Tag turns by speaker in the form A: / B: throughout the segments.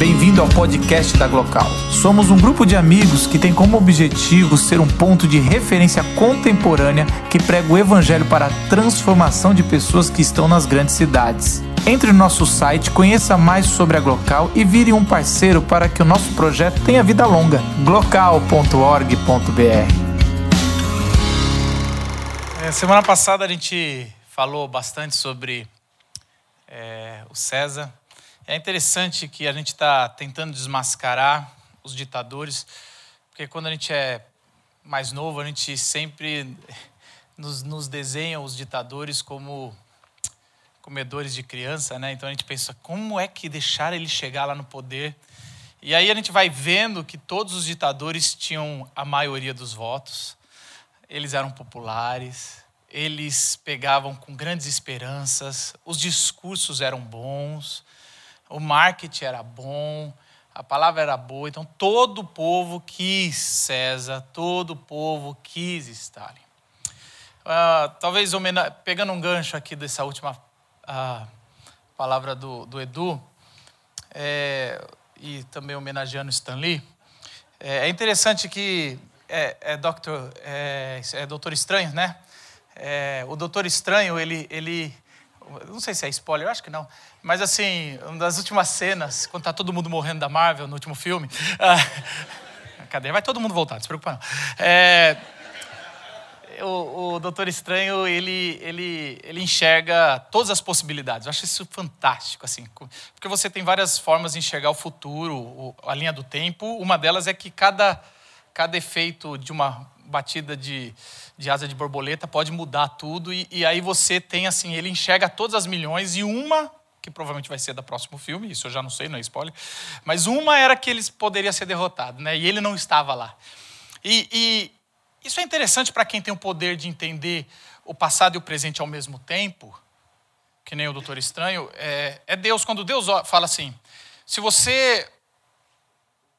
A: Bem-vindo ao podcast da Glocal. Somos um grupo de amigos que tem como objetivo ser um ponto de referência contemporânea que prega o evangelho para a transformação de pessoas que estão nas grandes cidades. Entre no nosso site, conheça mais sobre a Glocal e vire um parceiro para que o nosso projeto tenha vida longa. glocal.org.br
B: é, Semana passada a gente falou bastante sobre é, o César é interessante que a gente está tentando desmascarar os ditadores, porque quando a gente é mais novo, a gente sempre nos, nos desenha os ditadores como comedores de criança, né? Então a gente pensa, como é que deixar ele chegar lá no poder? E aí a gente vai vendo que todos os ditadores tinham a maioria dos votos, eles eram populares, eles pegavam com grandes esperanças, os discursos eram bons, o marketing era bom, a palavra era boa, então todo o povo quis César, todo o povo quis Stalin. Uh, talvez pegando um gancho aqui dessa última uh, palavra do, do Edu, é, e também homenageando Stanley, é, é interessante que é, é, doctor, é, é Doutor Estranho, né? É, o Doutor Estranho, ele, ele não sei se é spoiler, eu acho que não. Mas assim, uma das últimas cenas, quando tá todo mundo morrendo da Marvel no último filme. Ah, cadê? Vai todo mundo voltar, não se preocupa não. É, o, o Doutor Estranho, ele, ele, ele enxerga todas as possibilidades. Eu acho isso fantástico, assim. Porque você tem várias formas de enxergar o futuro, a linha do tempo. Uma delas é que cada, cada efeito de uma batida de, de asa de borboleta pode mudar tudo. E, e aí você tem, assim, ele enxerga todas as milhões e uma que provavelmente vai ser da próximo filme, isso eu já não sei, não é spoiler, mas uma era que eles poderiam ser derrotados, né? E ele não estava lá. E, e isso é interessante para quem tem o poder de entender o passado e o presente ao mesmo tempo, que nem o Doutor Estranho, é, é Deus, quando Deus fala assim, se você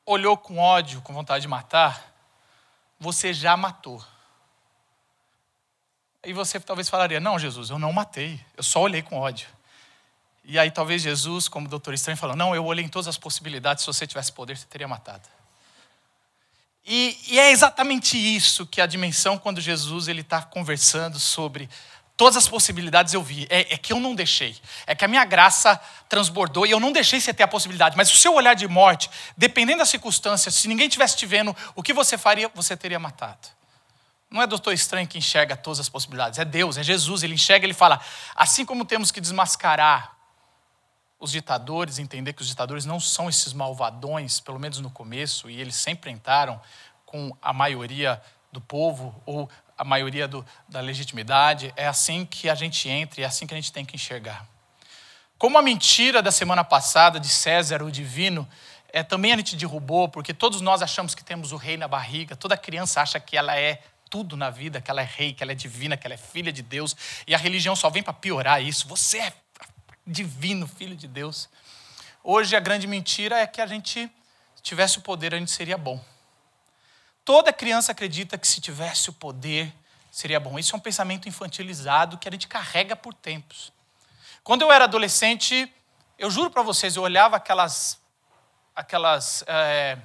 B: olhou com ódio, com vontade de matar, você já matou. E você talvez falaria: Não, Jesus, eu não matei, eu só olhei com ódio. E aí talvez Jesus, como doutor Estranho, falou: Não, eu olhei em todas as possibilidades, se você tivesse poder, você teria matado. E, e é exatamente isso que a dimensão, quando Jesus ele está conversando sobre todas as possibilidades eu vi. É, é, que eu não deixei. É que a minha graça transbordou e eu não deixei você ter a possibilidade. Mas o seu olhar de morte, dependendo das circunstâncias, se ninguém tivesse te vendo, o que você faria? Você teria matado. Não é doutor estranho que enxerga todas as possibilidades, é Deus, é Jesus. Ele enxerga, ele fala: assim como temos que desmascarar os ditadores, entender que os ditadores não são esses malvadões, pelo menos no começo, e eles sempre entraram com a maioria do povo ou a maioria do, da legitimidade. É assim que a gente entra e é assim que a gente tem que enxergar. Como a mentira da semana passada de César, o divino, é, também a gente derrubou, porque todos nós achamos que temos o rei na barriga, toda criança acha que ela é tudo na vida, que ela é rei, que ela é divina, que ela é filha de Deus, e a religião só vem para piorar isso. Você é divino, filho de Deus. Hoje a grande mentira é que a gente tivesse o poder, a gente seria bom. Toda criança acredita que se tivesse o poder, seria bom. Isso é um pensamento infantilizado que a gente carrega por tempos. Quando eu era adolescente, eu juro para vocês, eu olhava aquelas, aquelas é,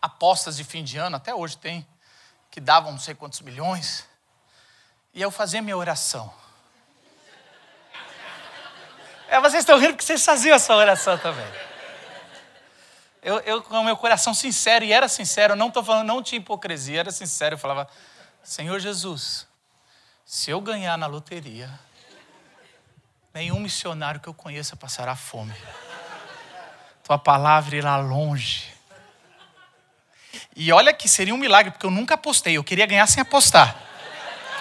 B: apostas de fim de ano, até hoje tem, que davam não sei quantos milhões, e eu fazia minha oração. É, vocês estão rindo porque vocês faziam essa oração também. Eu, eu, com o meu coração sincero, e era sincero, eu não estou falando, não tinha hipocrisia, era sincero, eu falava, Senhor Jesus, se eu ganhar na loteria, nenhum missionário que eu conheça passará fome. Tua palavra irá longe. E olha que seria um milagre, porque eu nunca apostei, eu queria ganhar sem apostar.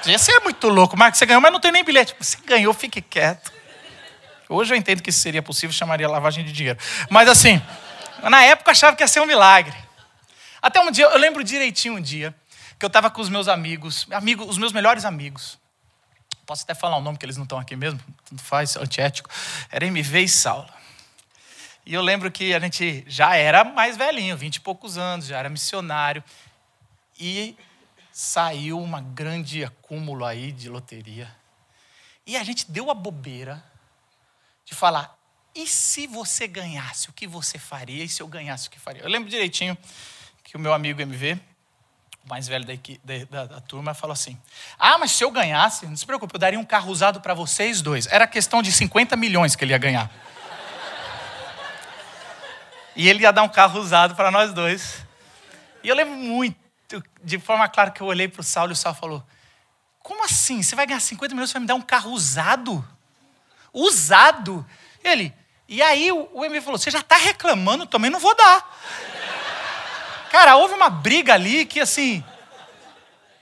B: Ia ser muito louco, Marcos, você ganhou, mas não tem nem bilhete. Você ganhou, fique quieto. Hoje eu entendo que isso seria possível, chamaria lavagem de dinheiro. Mas assim, na época achava que ia ser um milagre. Até um dia, eu lembro direitinho um dia, que eu estava com os meus amigos, amigos, os meus melhores amigos. Posso até falar o nome, que eles não estão aqui mesmo, tanto faz, antiético. Era MV e Saulo. E eu lembro que a gente já era mais velhinho, vinte e poucos anos, já era missionário. E saiu uma grande acúmulo aí de loteria. E a gente deu a bobeira de falar: e se você ganhasse, o que você faria? E se eu ganhasse, o que faria? Eu lembro direitinho que o meu amigo MV, o mais velho da, da, da, turma, falou assim: Ah, mas se eu ganhasse, não se preocupe, eu daria um carro usado para vocês dois. Era questão de 50 milhões que ele ia ganhar. E ele ia dar um carro usado para nós dois. E eu lembro muito, de forma clara, que eu olhei para o Saulo e o Saulo falou: Como assim? Você vai ganhar 50 milhões e vai me dar um carro usado? Usado? Ele, e aí o, o MV falou: Você já está reclamando, também não vou dar. Cara, houve uma briga ali que assim.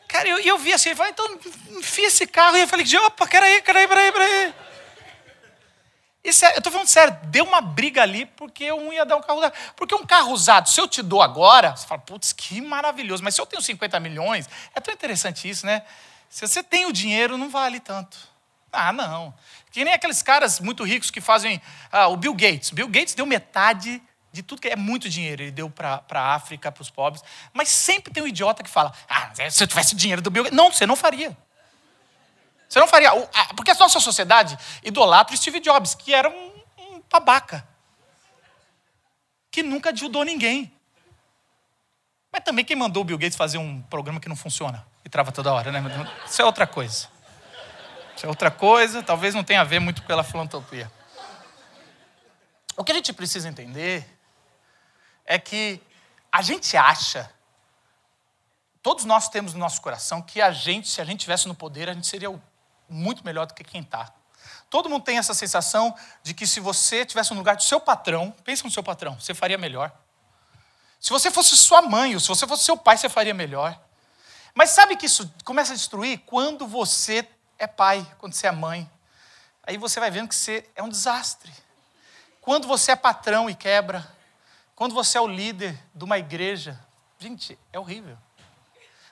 B: Cara, eu, eu vi assim, ele falou: Então enfia esse carro. E eu falei: Opa, peraí, peraí, peraí, peraí. Isso é, eu estou falando sério, deu uma briga ali porque um ia dar um carro usado. Porque um carro usado, se eu te dou agora, você fala, putz, que maravilhoso. Mas se eu tenho 50 milhões, é tão interessante isso, né? Se você tem o dinheiro, não vale tanto. Ah, não. Que nem aqueles caras muito ricos que fazem. Ah, o Bill Gates. Bill Gates deu metade de tudo que é muito dinheiro. Ele deu para a África, para os pobres. Mas sempre tem um idiota que fala: ah, se eu tivesse dinheiro do Bill Gates. Não, você não faria. Você não faria. Porque a nossa sociedade idolatra Steve Jobs, que era um, um babaca. Que nunca ajudou ninguém. Mas também quem mandou o Bill Gates fazer um programa que não funciona e trava toda hora, né? Isso é outra coisa. Isso é outra coisa, talvez não tenha a ver muito pela filantropia. O que a gente precisa entender é que a gente acha, todos nós temos no nosso coração, que a gente, se a gente tivesse no poder, a gente seria muito melhor do que quem está. Todo mundo tem essa sensação de que se você tivesse no lugar do seu patrão, pensa no seu patrão, você faria melhor. Se você fosse sua mãe, ou se você fosse seu pai, você faria melhor. Mas sabe que isso começa a destruir quando você é pai, quando você é mãe. Aí você vai vendo que você é um desastre. Quando você é patrão e quebra, quando você é o líder de uma igreja, gente, é horrível.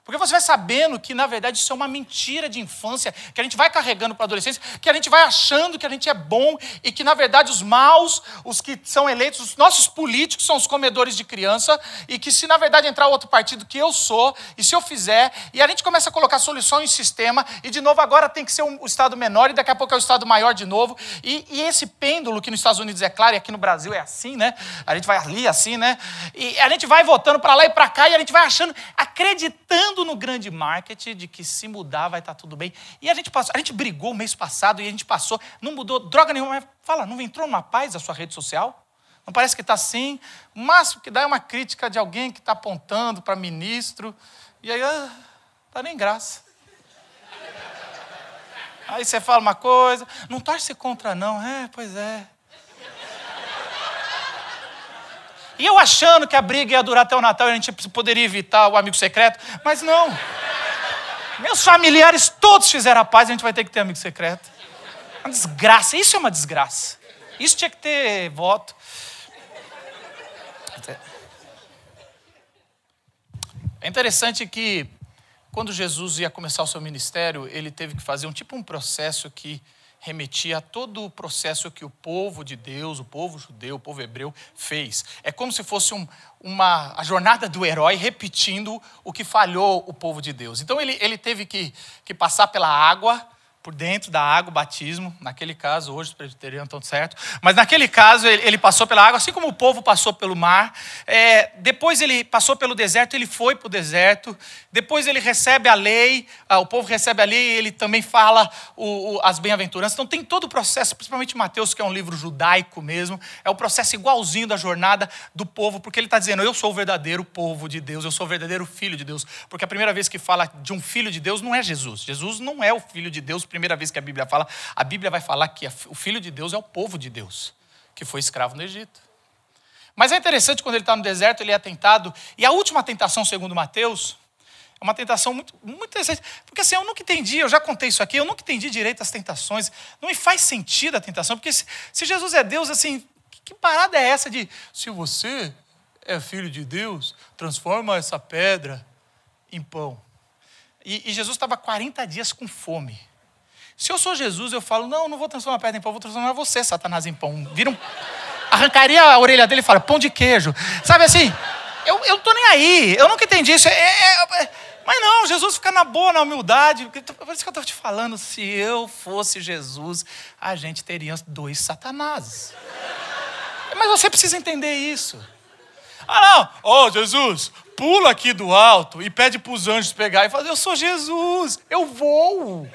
B: Porque você vai sabendo que, na verdade, isso é uma mentira de infância, que a gente vai carregando para a adolescência, que a gente vai achando que a gente é bom e que, na verdade, os maus, os que são eleitos, os nossos políticos são os comedores de criança e que, se na verdade entrar outro partido que eu sou, e se eu fizer, e a gente começa a colocar solução em sistema, e de novo agora tem que ser o Estado menor e daqui a pouco é o Estado maior de novo, e, e esse pêndulo que nos Estados Unidos é claro e aqui no Brasil é assim, né? A gente vai ali assim, né? E a gente vai votando para lá e para cá e a gente vai achando, acreditando no grande marketing de que se mudar vai estar tá tudo bem. E a gente passou, a gente brigou mês passado e a gente passou, não mudou droga nenhuma, mas fala, não entrou numa paz a sua rede social? Não parece que está assim? O máximo que dá é uma crítica de alguém que está apontando para ministro, e aí, ah, tá nem graça. Aí você fala uma coisa, não torce contra não, é, pois é. E eu achando que a briga ia durar até o Natal e a gente poderia evitar o amigo secreto, mas não. Meus familiares todos fizeram a paz, a gente vai ter que ter amigo secreto. Uma desgraça, isso é uma desgraça. Isso tinha que ter voto. É interessante que quando Jesus ia começar o seu ministério, ele teve que fazer um tipo um processo que remetia a todo o processo que o povo de Deus, o povo judeu, o povo hebreu fez. É como se fosse um, uma, a jornada do herói repetindo o que falhou o povo de Deus. Então ele, ele teve que, que passar pela água, por dentro da água, o batismo. Naquele caso, hoje os presbiterianos estão certo. Mas naquele caso, ele, ele, passou pela água, assim como o povo passou pelo mar. É, depois ele passou pelo deserto, ele foi para o deserto. Depois ele recebe a lei, ah, o povo recebe a lei, ele também fala o, o, as bem-aventuranças. Então tem todo o processo, principalmente Mateus, que é um livro judaico mesmo. É o processo igualzinho da jornada do povo, porque ele está dizendo: Eu sou o verdadeiro povo de Deus, eu sou o verdadeiro filho de Deus. Porque a primeira vez que fala de um filho de Deus não é Jesus. Jesus não é o filho de Deus primeira vez que a Bíblia fala, a Bíblia vai falar que o filho de Deus é o povo de Deus, que foi escravo no Egito. Mas é interessante quando ele está no deserto, ele é tentado, e a última tentação, segundo Mateus, é uma tentação muito, muito interessante, porque assim, eu nunca entendi, eu já contei isso aqui, eu nunca entendi direito as tentações, não me faz sentido a tentação, porque se, se Jesus é Deus, assim, que, que parada é essa de, se você é filho de Deus, transforma essa pedra em pão. E, e Jesus estava 40 dias com fome. Se eu sou Jesus, eu falo, não, não vou transformar a pedra em pão, vou transformar você, Satanás, em pão. Vira um... Arrancaria a orelha dele e fala, pão de queijo. Sabe assim? Eu, eu tô nem aí, eu nunca entendi isso. É, é, é, Mas não, Jesus fica na boa, na humildade. Por isso que eu estou te falando, se eu fosse Jesus, a gente teria dois satanases. Mas você precisa entender isso. Ah, não, ó oh, Jesus, pula aqui do alto e pede para os anjos pegar e fazer, eu sou Jesus, eu vou.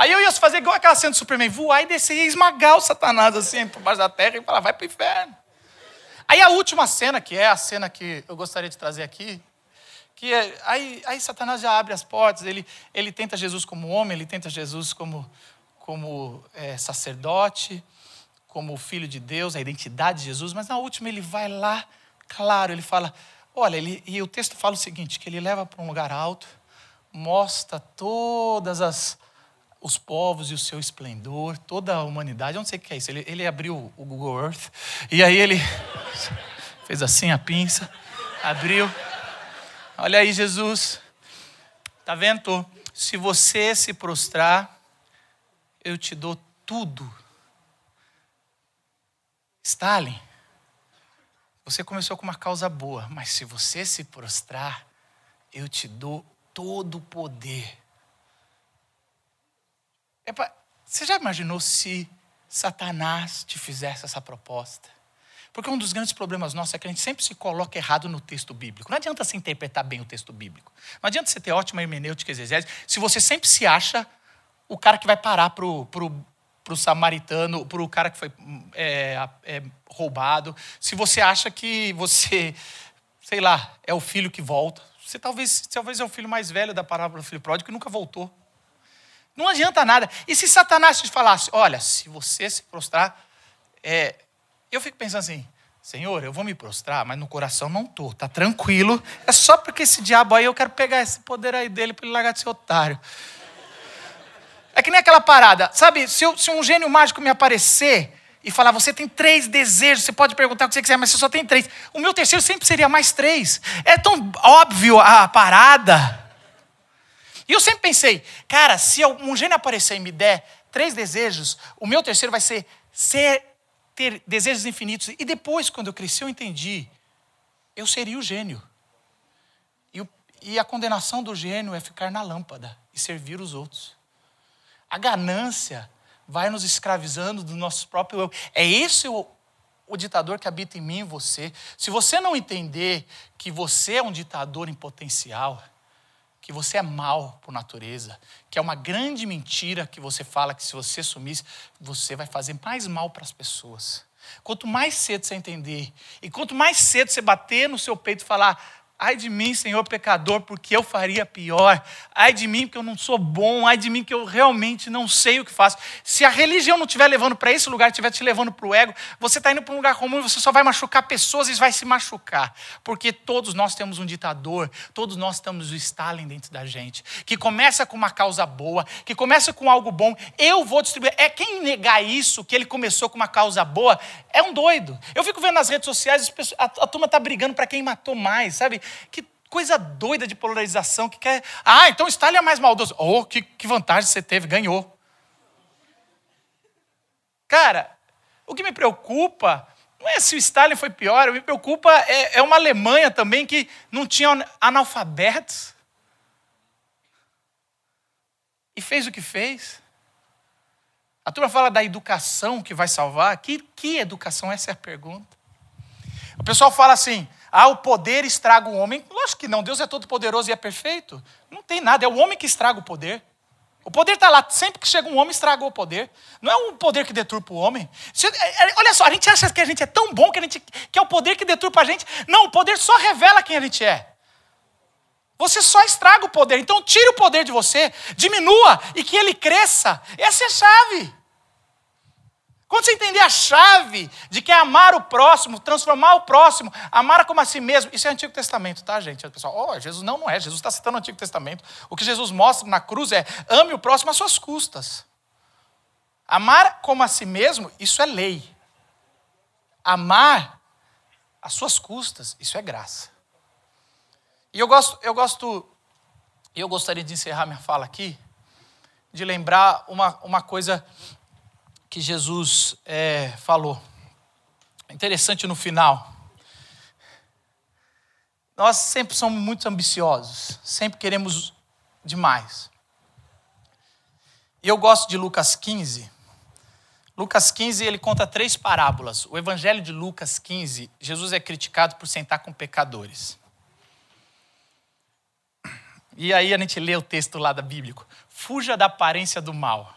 B: Aí eu ia fazer igual aquela cena do Superman, voar e descer e esmagar o Satanás assim por baixo da terra e falar, vai para o inferno. Aí a última cena, que é a cena que eu gostaria de trazer aqui, que é, aí, aí Satanás já abre as portas, ele, ele tenta Jesus como homem, ele tenta Jesus como, como é, sacerdote, como filho de Deus, a identidade de Jesus, mas na última ele vai lá, claro, ele fala, olha, ele, e o texto fala o seguinte, que ele leva para um lugar alto, mostra todas as os povos e o seu esplendor, toda a humanidade. Eu não sei o que é isso. Ele, ele abriu o Google Earth e aí ele fez assim a pinça, abriu. Olha aí, Jesus. Tá vendo? Se você se prostrar, eu te dou tudo. Stalin, você começou com uma causa boa, mas se você se prostrar, eu te dou todo o poder Epa, você já imaginou se Satanás te fizesse essa proposta? Porque um dos grandes problemas nossos é que a gente sempre se coloca errado no texto bíblico. Não adianta você interpretar bem o texto bíblico. Não adianta você ter ótima hermenêutica exegese se você sempre se acha o cara que vai parar para o pro, pro samaritano, para o cara que foi é, é, roubado. Se você acha que você, sei lá, é o filho que volta. Você talvez, talvez é o filho mais velho da parábola do filho pródigo que nunca voltou. Não adianta nada. E se Satanás te falasse, olha, se você se prostrar, é... eu fico pensando assim, Senhor, eu vou me prostrar, mas no coração não estou, tá tranquilo. É só porque esse diabo aí, eu quero pegar esse poder aí dele para ele largar de ser otário. É que nem aquela parada, sabe? Se, eu, se um gênio mágico me aparecer e falar, você tem três desejos, você pode perguntar o que você quiser, mas você só tem três. O meu terceiro sempre seria mais três. É tão óbvio a parada. E eu sempre pensei, cara, se um gênio aparecer e me der três desejos, o meu terceiro vai ser ser ter desejos infinitos. E depois, quando eu cresci, eu entendi, eu seria o gênio. E, o, e a condenação do gênio é ficar na lâmpada e servir os outros. A ganância vai nos escravizando do nosso próprio eu. É esse o, o ditador que habita em mim e você. Se você não entender que você é um ditador em potencial, que você é mal por natureza, que é uma grande mentira que você fala que se você sumisse, você vai fazer mais mal para as pessoas. Quanto mais cedo você entender, e quanto mais cedo você bater no seu peito e falar, Ai de mim, Senhor pecador, porque eu faria pior. Ai de mim, porque eu não sou bom. Ai de mim, que eu realmente não sei o que faço. Se a religião não estiver levando para esse lugar, estiver te levando para o ego, você está indo para um lugar comum e você só vai machucar pessoas e vai se machucar. Porque todos nós temos um ditador, todos nós temos o Stalin dentro da gente, que começa com uma causa boa, que começa com algo bom. Eu vou distribuir. É quem negar isso, que ele começou com uma causa boa, é um doido. Eu fico vendo nas redes sociais, a, a turma está brigando para quem matou mais, sabe? Que coisa doida de polarização que quer. Ah, então Stalin é mais maldoso. Oh, que, que vantagem você teve, ganhou. Cara, o que me preocupa não é se o Stalin foi pior, o que me preocupa é, é uma Alemanha também que não tinha analfabetos. E fez o que fez. A turma fala da educação que vai salvar. Que, que educação? Essa é a pergunta. O pessoal fala assim: ah, o poder estraga o homem. Lógico que não, Deus é todo poderoso e é perfeito. Não tem nada, é o homem que estraga o poder. O poder está lá, sempre que chega um homem, estragou o poder. Não é o poder que deturpa o homem. É, é, olha só, a gente acha que a gente é tão bom que, a gente, que é o poder que deturpa a gente. Não, o poder só revela quem a gente é. Você só estraga o poder. Então, tire o poder de você, diminua e que ele cresça. Essa é a chave. Quando você entender a chave de que é amar o próximo, transformar o próximo, amar como a si mesmo, isso é Antigo Testamento, tá, gente? O pessoal, oh, Jesus não, não é. Jesus está citando o Antigo Testamento. O que Jesus mostra na cruz é ame o próximo às suas custas. Amar como a si mesmo, isso é lei. Amar às suas custas, isso é graça. E eu gosto, eu gosto, eu gostaria de encerrar minha fala aqui, de lembrar uma, uma coisa que Jesus é, falou. Interessante no final. Nós sempre somos muito ambiciosos, sempre queremos demais. E eu gosto de Lucas 15. Lucas 15, ele conta três parábolas. O evangelho de Lucas 15, Jesus é criticado por sentar com pecadores. E aí a gente lê o texto lá da Bíblica. Fuja da aparência do mal.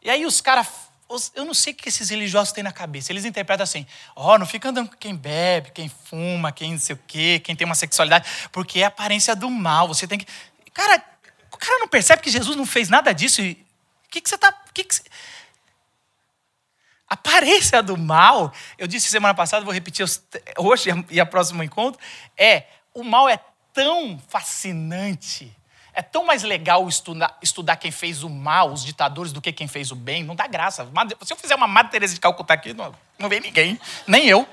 B: E aí os caras, eu não sei o que esses religiosos têm na cabeça. Eles interpretam assim: ó, oh, não fica andando com quem bebe, quem fuma, quem não sei o quê, quem tem uma sexualidade, porque é a aparência do mal. Você tem que. Cara, o cara não percebe que Jesus não fez nada disso. O que, que você está. Que que. Aparência do mal, eu disse semana passada, vou repetir hoje e a próximo encontro, é o mal é tão fascinante, é tão mais legal estudar, estudar quem fez o mal, os ditadores, do que quem fez o bem. Não dá graça. Se eu fizer uma Madre Teresa de Calcutá aqui, não, não vem ninguém, nem eu.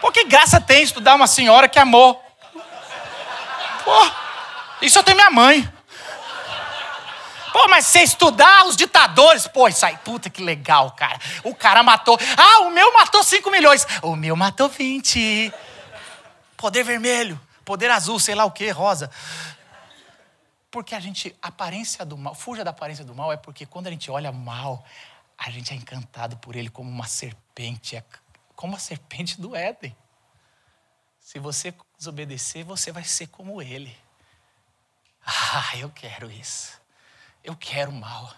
B: Por que graça tem estudar uma senhora que amou? Pô, isso eu tenho minha mãe. Pô, mas você estudar os ditadores, pô, isso aí, puta que legal, cara. O cara matou. Ah, o meu matou 5 milhões. O meu matou 20. Poder vermelho, poder azul, sei lá o que, rosa. Porque a gente, aparência do mal, fuja da aparência do mal, é porque quando a gente olha mal, a gente é encantado por ele como uma serpente, é como a serpente do Éden. Se você desobedecer, você vai ser como ele. Ah, eu quero isso. Eu quero mal.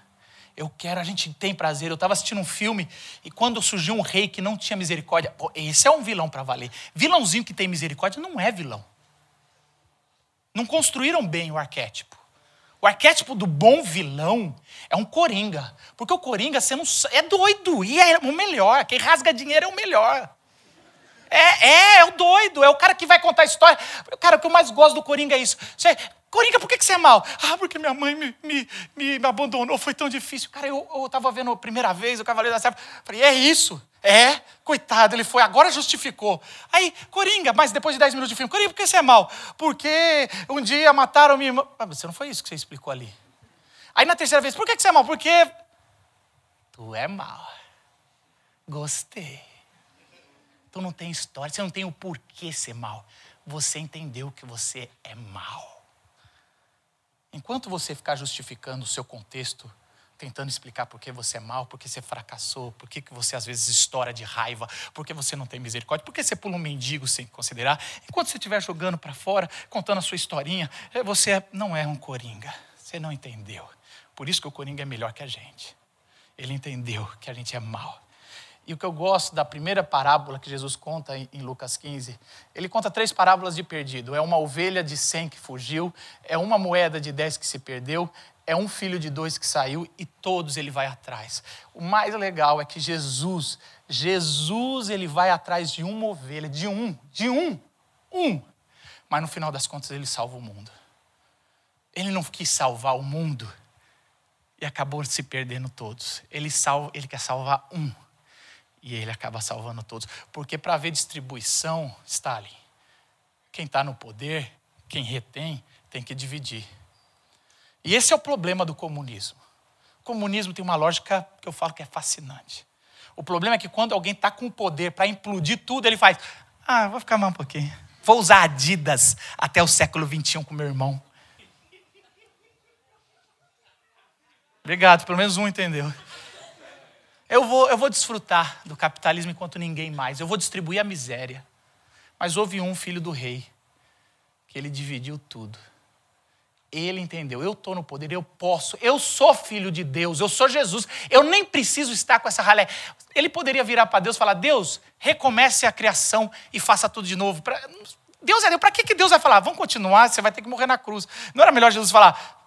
B: Eu quero, a gente tem prazer. Eu estava assistindo um filme e quando surgiu um rei que não tinha misericórdia, pô, esse é um vilão para valer. Vilãozinho que tem misericórdia não é vilão. Não construíram bem o arquétipo. O arquétipo do bom vilão é um coringa. Porque o coringa você não, é doido e é o melhor. Quem rasga dinheiro é o melhor. É, é, é o doido, é o cara que vai contar a história. Cara, o que eu mais gosto do Coringa é isso. Você, Coringa, por que, que você é mal? Ah, porque minha mãe me, me, me, abandonou, foi tão difícil. Cara, eu estava vendo a primeira vez o Cavaleiro da Serra. Falei, é isso? É? Coitado, ele foi, agora justificou. Aí, Coringa, mas depois de 10 minutos de filme, Coringa, por que você é mal? Porque um dia mataram minha irmã. Ah, você não foi isso que você explicou ali. Aí na terceira vez, por que, que você é mal? Porque tu é mal. Gostei. Tu não tem história, você não tem o porquê ser mal. Você entendeu que você é mal. Enquanto você ficar justificando o seu contexto, tentando explicar por que você é mal, por que você fracassou, por que você às vezes estoura de raiva, por que você não tem misericórdia, por que você pula um mendigo sem considerar, enquanto você estiver jogando para fora, contando a sua historinha, eh, você não é um coringa. Você não entendeu. Por isso que o coringa é melhor que a gente. Ele entendeu que a gente é mal. E o que eu gosto da primeira parábola que Jesus conta em Lucas 15, ele conta três parábolas de perdido. É uma ovelha de cem que fugiu, é uma moeda de dez que se perdeu, é um filho de dois que saiu e todos ele vai atrás. O mais legal é que Jesus, Jesus ele vai atrás de uma ovelha, de um, de um, um. Mas no final das contas ele salva o mundo. Ele não quis salvar o mundo e acabou se perdendo todos. Ele salva, ele quer salvar um e ele acaba salvando todos. Porque para haver distribuição, Stalin, quem está no poder, quem retém, tem que dividir. E esse é o problema do comunismo. O comunismo tem uma lógica que eu falo que é fascinante. O problema é que quando alguém está com o poder para implodir tudo, ele faz: Ah, vou ficar mais um pouquinho. Vou usar Adidas até o século XXI com meu irmão. Obrigado, pelo menos um entendeu. Eu vou, eu vou desfrutar do capitalismo enquanto ninguém mais. Eu vou distribuir a miséria. Mas houve um filho do rei que ele dividiu tudo. Ele entendeu, eu estou no poder, eu posso, eu sou filho de Deus, eu sou Jesus, eu nem preciso estar com essa ralé. Ele poderia virar para Deus e falar: Deus, recomece a criação e faça tudo de novo. Pra... Deus é Deus, para que, que Deus vai falar? Vamos continuar, você vai ter que morrer na cruz. Não era melhor Jesus falar: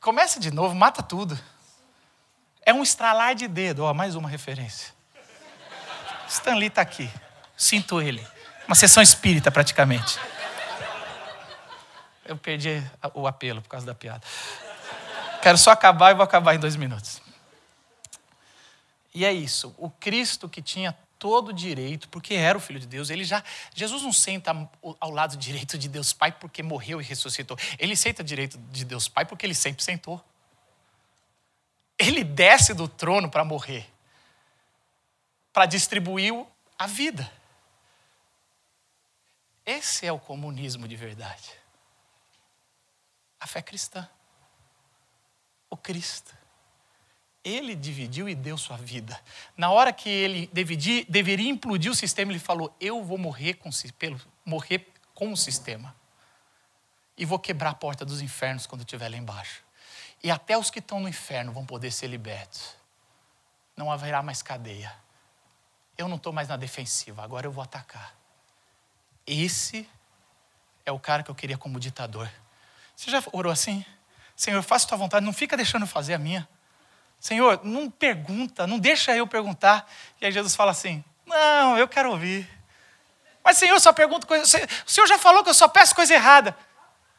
B: comece de novo, mata tudo. É um estralar de dedo. Ó, mais uma referência. Stanley está aqui. Sinto ele. Uma sessão espírita, praticamente. Eu perdi o apelo por causa da piada. Quero só acabar e vou acabar em dois minutos. E é isso. O Cristo que tinha todo o direito, porque era o Filho de Deus, ele já. Jesus não senta ao lado direito de Deus Pai porque morreu e ressuscitou. Ele senta direito de Deus Pai porque ele sempre sentou ele desce do trono para morrer, para distribuir a vida. Esse é o comunismo de verdade. A fé cristã. O Cristo. Ele dividiu e deu sua vida. Na hora que ele dividir, deveria implodir o sistema, ele falou: Eu vou morrer com, pelo, morrer com o sistema. E vou quebrar a porta dos infernos quando estiver lá embaixo. E até os que estão no inferno vão poder ser libertos. Não haverá mais cadeia. Eu não estou mais na defensiva, agora eu vou atacar. Esse é o cara que eu queria como ditador. Você já orou assim? Senhor, faça tua vontade, não fica deixando eu fazer a minha. Senhor, não pergunta, não deixa eu perguntar. E aí Jesus fala assim: Não, eu quero ouvir. Mas, Senhor, só pergunto coisa. O Senhor já falou que eu só peço coisa errada.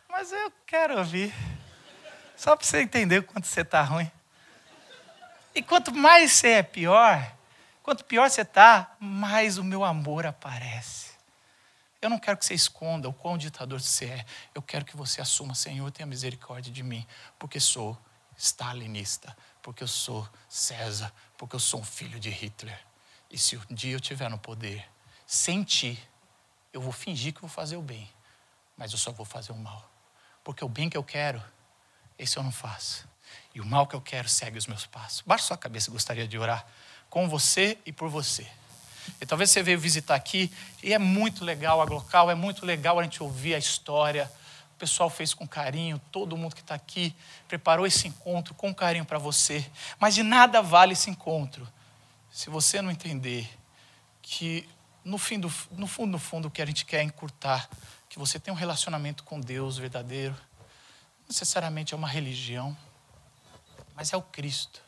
B: Mas eu quero ouvir. Só para você entender o quanto você está ruim. E quanto mais você é pior, quanto pior você está, mais o meu amor aparece. Eu não quero que você esconda o quão ditador você é. Eu quero que você assuma, Senhor, tenha misericórdia de mim, porque sou stalinista porque eu sou César, porque eu sou um filho de Hitler. E se um dia eu estiver no poder, sem ti, eu vou fingir que vou fazer o bem, mas eu só vou fazer o mal. Porque o bem que eu quero, esse eu não faço. E o mal que eu quero segue os meus passos. Baixa sua cabeça, gostaria de orar com você e por você. E talvez você veio visitar aqui e é muito legal a local, é muito legal a gente ouvir a história o pessoal fez com carinho, todo mundo que está aqui preparou esse encontro com carinho para você. Mas de nada vale esse encontro se você não entender que no, fim do, no fundo, no fundo, o que a gente quer é encurtar, que você tem um relacionamento com Deus verdadeiro. Necessariamente é uma religião, mas é o Cristo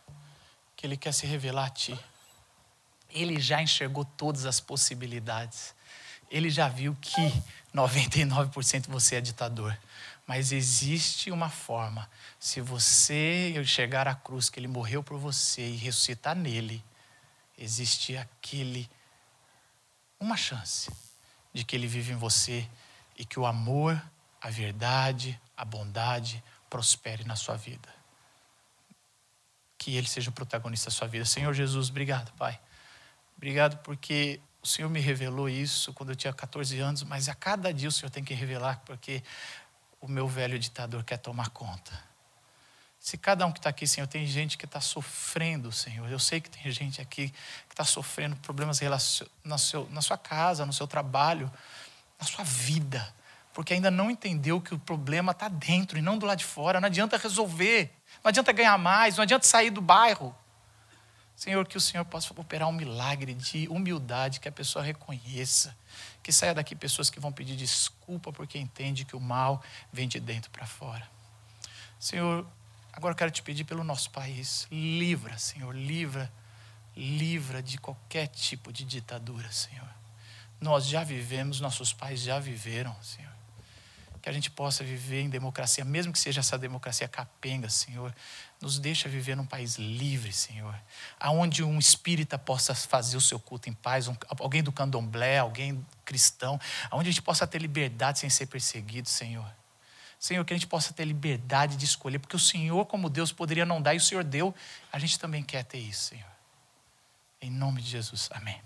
B: que Ele quer se revelar a ti. Ele já enxergou todas as possibilidades. Ele já viu que 99% você é ditador. Mas existe uma forma. Se você chegar à cruz, que ele morreu por você e ressuscitar nele, existe aquele uma chance de que ele vive em você e que o amor, a verdade, a bondade prospere na sua vida. Que ele seja o protagonista da sua vida. Senhor Jesus, obrigado, Pai. Obrigado porque o Senhor me revelou isso quando eu tinha 14 anos, mas a cada dia o Senhor tem que revelar, porque o meu velho ditador quer tomar conta. Se cada um que está aqui, Senhor, tem gente que está sofrendo, Senhor. Eu sei que tem gente aqui que está sofrendo problemas na, seu, na sua casa, no seu trabalho, na sua vida, porque ainda não entendeu que o problema está dentro e não do lado de fora. Não adianta resolver, não adianta ganhar mais, não adianta sair do bairro. Senhor, que o Senhor possa operar um milagre de humildade, que a pessoa reconheça, que saia daqui pessoas que vão pedir desculpa porque entende que o mal vem de dentro para fora. Senhor, agora eu quero te pedir pelo nosso país, livra, Senhor, livra, livra de qualquer tipo de ditadura, Senhor. Nós já vivemos, nossos pais já viveram, Senhor que a gente possa viver em democracia, mesmo que seja essa democracia capenga, Senhor. Nos deixa viver num país livre, Senhor. Aonde um espírita possa fazer o seu culto em paz, um, alguém do candomblé, alguém cristão, aonde a gente possa ter liberdade sem ser perseguido, Senhor. Senhor, que a gente possa ter liberdade de escolher, porque o Senhor, como Deus, poderia não dar e o Senhor deu. A gente também quer ter isso, Senhor. Em nome de Jesus. Amém.